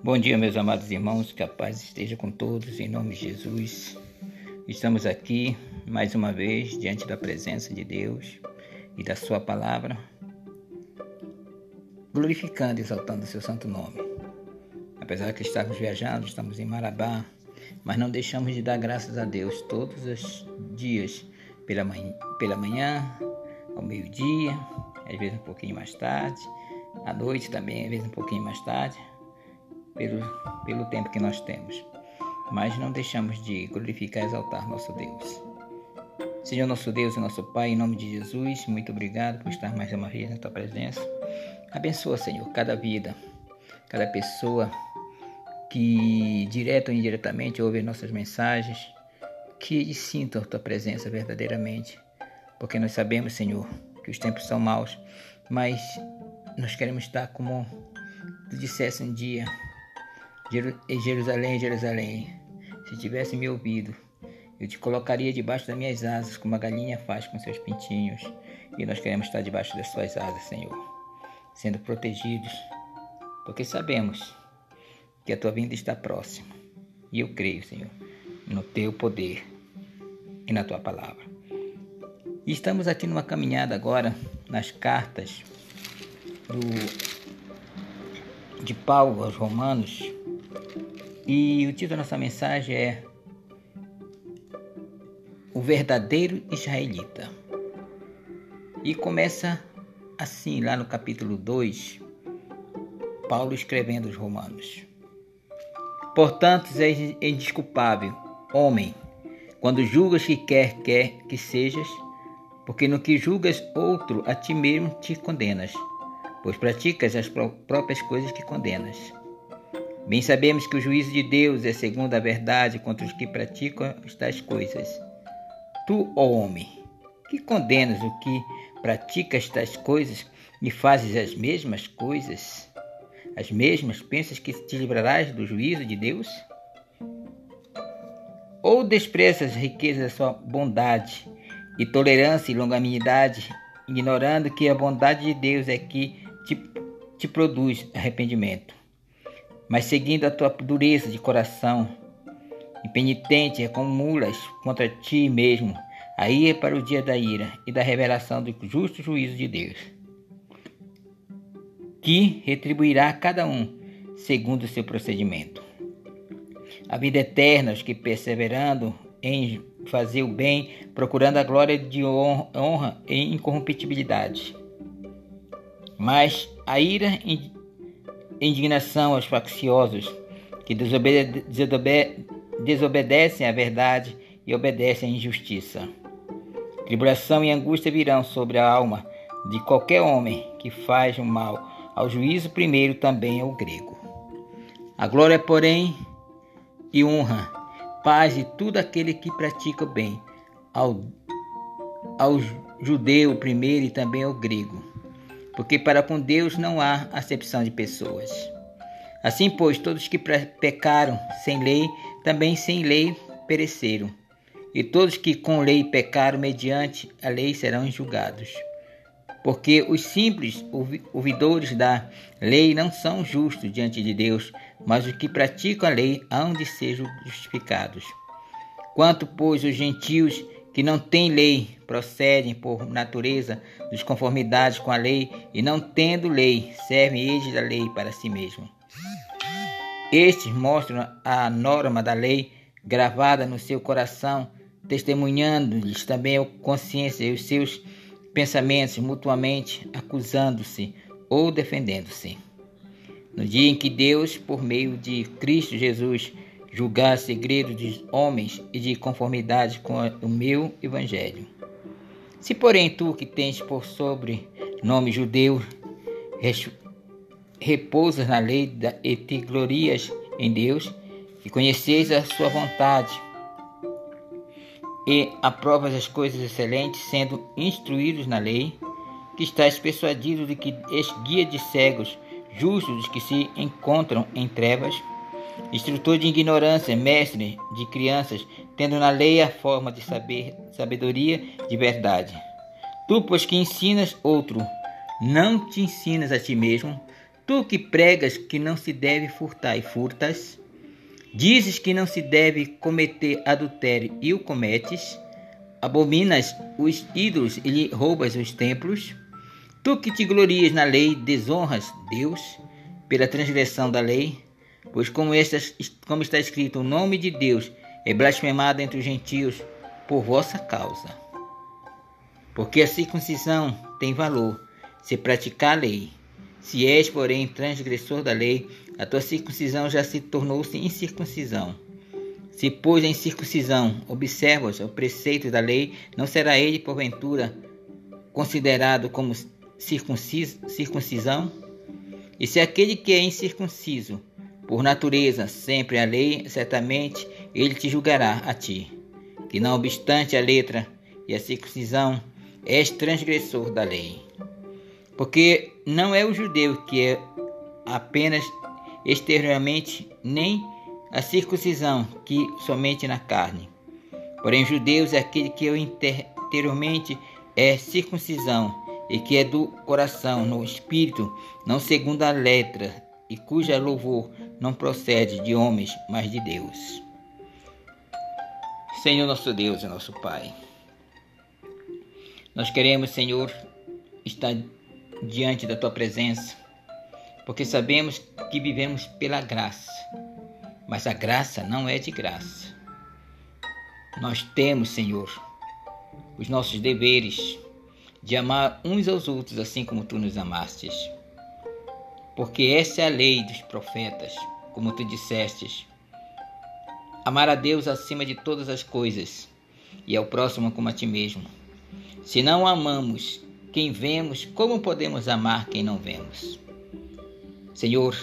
Bom dia, meus amados irmãos, que a paz esteja com todos, em nome de Jesus. Estamos aqui mais uma vez diante da presença de Deus e da Sua palavra, glorificando e exaltando o Seu santo nome. Apesar que estamos viajando, estamos em Marabá, mas não deixamos de dar graças a Deus todos os dias, pela manhã, pela manhã ao meio-dia, às vezes um pouquinho mais tarde, à noite também, às vezes um pouquinho mais tarde pelo, pelo tempo que nós temos, mas não deixamos de glorificar e exaltar nosso Deus. Senhor nosso Deus e nosso Pai, em nome de Jesus, muito obrigado por estar mais uma vez na tua presença. Abençoa, Senhor, cada vida, cada pessoa que, direto ou indiretamente, ouve nossas mensagens, que sintam a tua presença verdadeiramente, porque nós sabemos, Senhor, que os tempos são maus, mas nós queremos estar como tu dissesse um dia Jerusalém, Jerusalém, se tivesse me ouvido, eu te colocaria debaixo das minhas asas, como a galinha faz com seus pintinhos. E nós queremos estar debaixo das suas asas, Senhor, sendo protegidos, porque sabemos que a tua vinda está próxima. E eu creio, Senhor, no teu poder e na tua palavra. E estamos aqui numa caminhada agora nas cartas do, de Paulo aos Romanos, e o título da nossa mensagem é O Verdadeiro Israelita. E começa assim, lá no capítulo 2, Paulo escrevendo aos Romanos. Portanto, és indesculpável, homem, quando julgas que quer quer que sejas, porque no que julgas outro, a ti mesmo te condenas, pois praticas as próprias coisas que condenas. Bem sabemos que o juízo de Deus é segundo a verdade contra os que praticam estas coisas. Tu, ó homem, que condenas o que pratica estas coisas e fazes as mesmas coisas, as mesmas, pensas que te livrarás do juízo de Deus? Ou desprezas as riquezas da sua bondade e tolerância e longanimidade, ignorando que a bondade de Deus é que te, te produz arrependimento? Mas seguindo a tua dureza de coração, impenitente, acumulas contra ti mesmo a ira para o dia da ira e da revelação do justo juízo de Deus, que retribuirá a cada um segundo o seu procedimento. A vida eterna, os que perseverando em fazer o bem, procurando a glória de honra e incorruptibilidade. Mas a ira indignação aos facciosos que desobede desobede desobedecem à verdade e obedecem à injustiça. Tribulação e angústia virão sobre a alma de qualquer homem que faz o mal. Ao juízo primeiro também é o grego. A glória, porém, e honra, paz e tudo aquele que pratica o bem, ao, ao judeu primeiro e também ao grego porque para com Deus não há acepção de pessoas. Assim, pois, todos que pecaram sem lei, também sem lei pereceram. E todos que com lei pecaram mediante a lei serão julgados. Porque os simples ouvidores da lei não são justos diante de Deus, mas os que praticam a lei hão de ser justificados. Quanto, pois, os gentios que não têm lei, procedem por natureza desconformidades com a lei e não tendo lei, servem eles da lei para si mesmos. Estes mostram a norma da lei gravada no seu coração, testemunhando-lhes também a consciência e os seus pensamentos mutuamente, acusando-se ou defendendo-se. No dia em que Deus, por meio de Cristo Jesus, julgar segredos de homens e de conformidade com o meu evangelho. Se porém tu que tens por sobre nome judeu repousas na lei e te glorias em Deus, e conheceis a sua vontade, e aprovas as coisas excelentes, sendo instruídos na lei, que estás persuadido de que és guia de cegos, justos que se encontram em trevas, instrutor de ignorância, mestre de crianças, tendo na lei a forma de saber, sabedoria de verdade. Tu, pois que ensinas outro, não te ensinas a ti mesmo, Tu que pregas que não se deve furtar e furtas, dizes que não se deve cometer adultério e o cometes, abominas os ídolos e lhe roubas os templos, tu que te glorias na lei, desonras Deus pela transgressão da lei, pois como, como está escrito, o nome de Deus é blasfemado entre os gentios por vossa causa. Porque a circuncisão tem valor se praticar a lei. Se és, porém, transgressor da lei, a tua circuncisão já se tornou-se incircuncisão. Se, pois, em circuncisão observas o preceito da lei, não será ele, porventura, considerado como circuncisão? E se aquele que é incircunciso, por natureza, sempre a lei, certamente ele te julgará a ti, que não obstante a letra e a circuncisão, és transgressor da lei. Porque não é o judeu que é apenas exteriormente, nem a circuncisão que somente na carne. Porém, judeus é aquele que interiormente é circuncisão e que é do coração, no espírito, não segundo a letra, e cuja louvor não procede de homens, mas de Deus. Senhor nosso Deus e nosso Pai, nós queremos, Senhor, estar diante da tua presença, porque sabemos que vivemos pela graça, mas a graça não é de graça. Nós temos, Senhor, os nossos deveres de amar uns aos outros assim como tu nos amastes. Porque essa é a lei dos profetas, como tu dissestes. Amar a Deus acima de todas as coisas e ao próximo como a ti mesmo. Se não amamos quem vemos, como podemos amar quem não vemos? Senhor,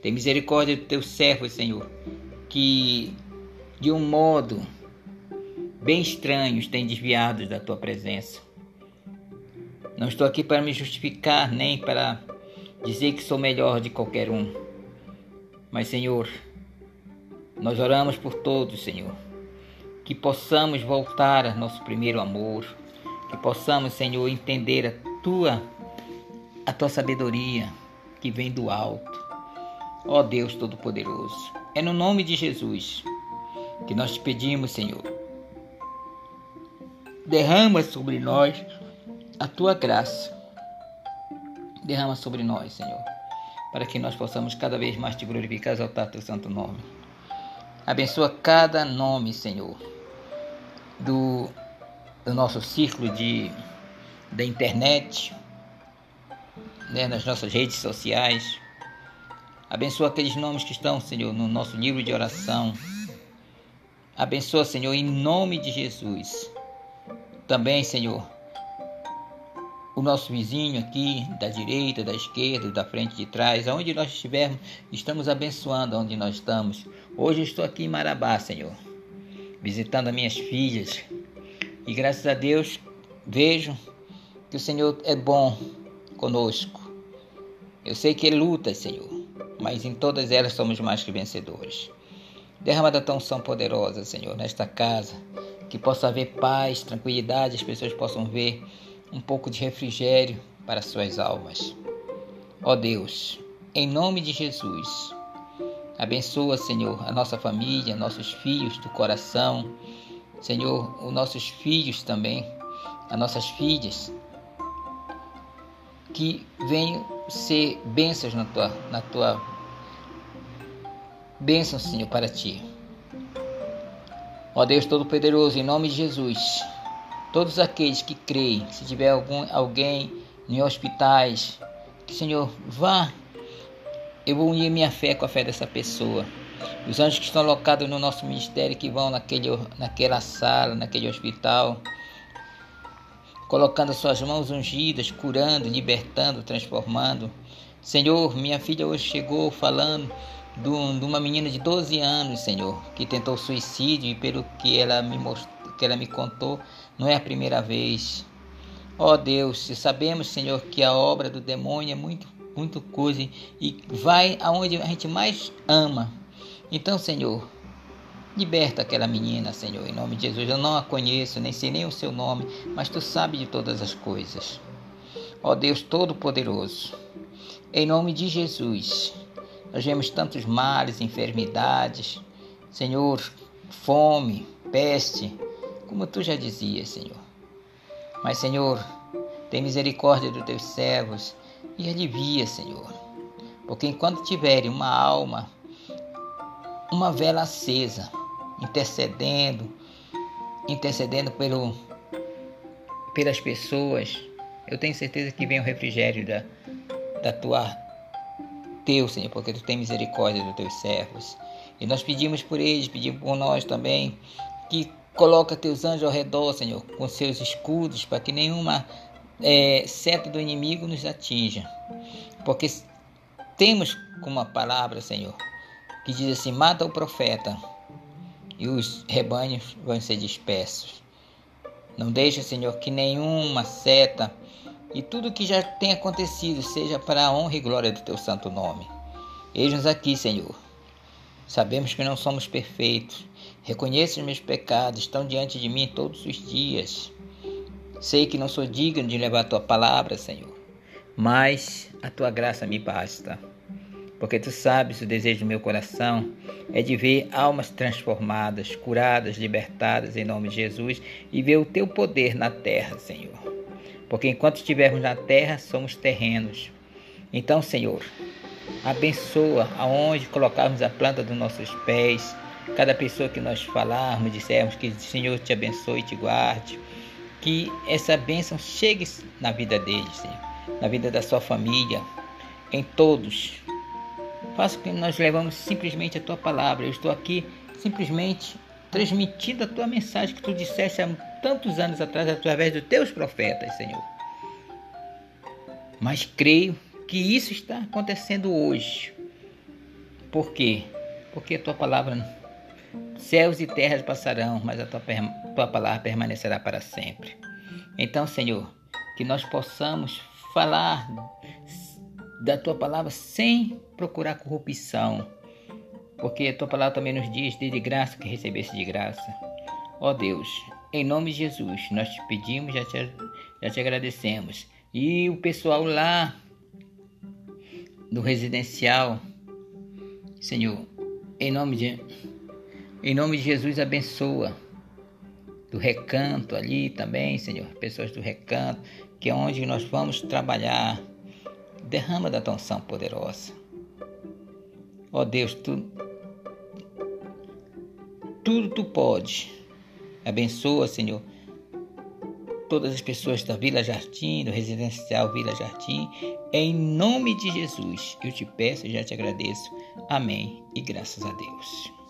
tem misericórdia do teu servo, Senhor, que de um modo bem estranho tem desviado da tua presença. Não estou aqui para me justificar nem para dizer que sou melhor de qualquer um. Mas, Senhor, nós oramos por todos, Senhor, que possamos voltar ao nosso primeiro amor, que possamos, Senhor, entender a tua a tua sabedoria que vem do alto. Ó Deus Todo-Poderoso, é no nome de Jesus que nós te pedimos, Senhor. Derrama sobre nós a tua graça. Derrama sobre nós, Senhor, para que nós possamos cada vez mais te glorificar e exaltar teu santo nome. Abençoa cada nome, Senhor, do do nosso círculo de, da internet, né, nas nossas redes sociais. Abençoa aqueles nomes que estão, Senhor, no nosso livro de oração. Abençoa, Senhor, em nome de Jesus. Também, Senhor, o nosso vizinho aqui, da direita, da esquerda, da frente, de trás, aonde nós estivermos, estamos abençoando onde nós estamos. Hoje eu estou aqui em Marabá, Senhor, visitando as minhas filhas, e graças a Deus vejo que o Senhor é bom conosco. Eu sei que luta, Senhor, mas em todas elas somos mais que vencedores. Derrama da tua unção poderosa, Senhor, nesta casa, que possa haver paz, tranquilidade, as pessoas possam ver um pouco de refrigério para suas almas. Ó Deus, em nome de Jesus, abençoa, Senhor, a nossa família, nossos filhos do coração, Senhor, os nossos filhos também, as nossas filhas, que venham ser bênçãos na tua, na tua bênção, Senhor, para ti. Ó Deus Todo-Poderoso, em nome de Jesus, todos aqueles que creem, se tiver algum, alguém em hospitais, que Senhor, vá, eu vou unir minha fé com a fé dessa pessoa. Os anjos que estão alocados no nosso ministério, que vão naquele, naquela sala, naquele hospital, colocando suas mãos ungidas, curando, libertando, transformando. Senhor, minha filha hoje chegou falando de, uma menina de 12 anos, Senhor, que tentou suicídio e pelo que ela me mostrou, que ela me contou, não é a primeira vez. Ó oh Deus, sabemos, Senhor, que a obra do demônio é muito, muito coisa e vai aonde a gente mais ama, então, Senhor, liberta aquela menina, Senhor, em nome de Jesus. Eu não a conheço, nem sei nem o seu nome, mas tu sabes de todas as coisas. Ó Deus Todo-Poderoso, Em nome de Jesus, nós vemos tantos males, enfermidades, Senhor, fome, peste, como tu já dizias, Senhor. Mas, Senhor, tem misericórdia dos teus servos e alivia, Senhor. Porque enquanto tiverem uma alma, uma vela acesa, intercedendo, intercedendo pelo, pelas pessoas, eu tenho certeza que vem o refrigério da, da tua teu, Senhor, porque tu tem misericórdia dos teus servos. E nós pedimos por eles, pedimos por nós também, que coloca teus anjos ao redor, Senhor, com seus escudos, para que nenhuma é, seta do inimigo nos atinja. Porque temos uma palavra, Senhor, que diz assim: mata o profeta e os rebanhos vão ser dispersos. Não deixa, Senhor, que nenhuma seta e tudo que já tem acontecido seja para a honra e glória do teu santo nome. Eis-nos aqui, Senhor. Sabemos que não somos perfeitos. Reconheço os meus pecados, estão diante de mim todos os dias. Sei que não sou digno de levar a tua palavra, Senhor, mas a tua graça me basta. Porque tu sabes o desejo do meu coração é de ver almas transformadas, curadas, libertadas em nome de Jesus e ver o teu poder na terra, Senhor. Porque enquanto estivermos na terra, somos terrenos. Então, Senhor, abençoa aonde colocarmos a planta dos nossos pés, cada pessoa que nós falarmos, dissermos que o Senhor te abençoe e te guarde, que essa bênção chegue na vida deles, Senhor, na vida da sua família, em todos Faça que nós levamos simplesmente a tua palavra. Eu estou aqui simplesmente transmitindo a tua mensagem que tu disseste há tantos anos atrás através dos teus profetas, Senhor. Mas creio que isso está acontecendo hoje. Por quê? Porque a tua palavra, céus e terras passarão, mas a tua, tua palavra permanecerá para sempre. Então, Senhor, que nós possamos falar da tua palavra sem procurar corrupção, porque a tua palavra também nos diz: de graça que recebesse de graça. Ó Deus, em nome de Jesus, nós te pedimos, já te, já te agradecemos. E o pessoal lá do residencial, Senhor, em nome de, em nome de Jesus, abençoa. Do recanto ali também, Senhor, pessoas do recanto, que é onde nós vamos trabalhar derrama da tua unção poderosa. Ó oh Deus, tu, tudo tu pode. Abençoa, Senhor, todas as pessoas da Vila Jardim, do residencial Vila Jardim, em nome de Jesus. Eu te peço e já te agradeço. Amém e graças a Deus.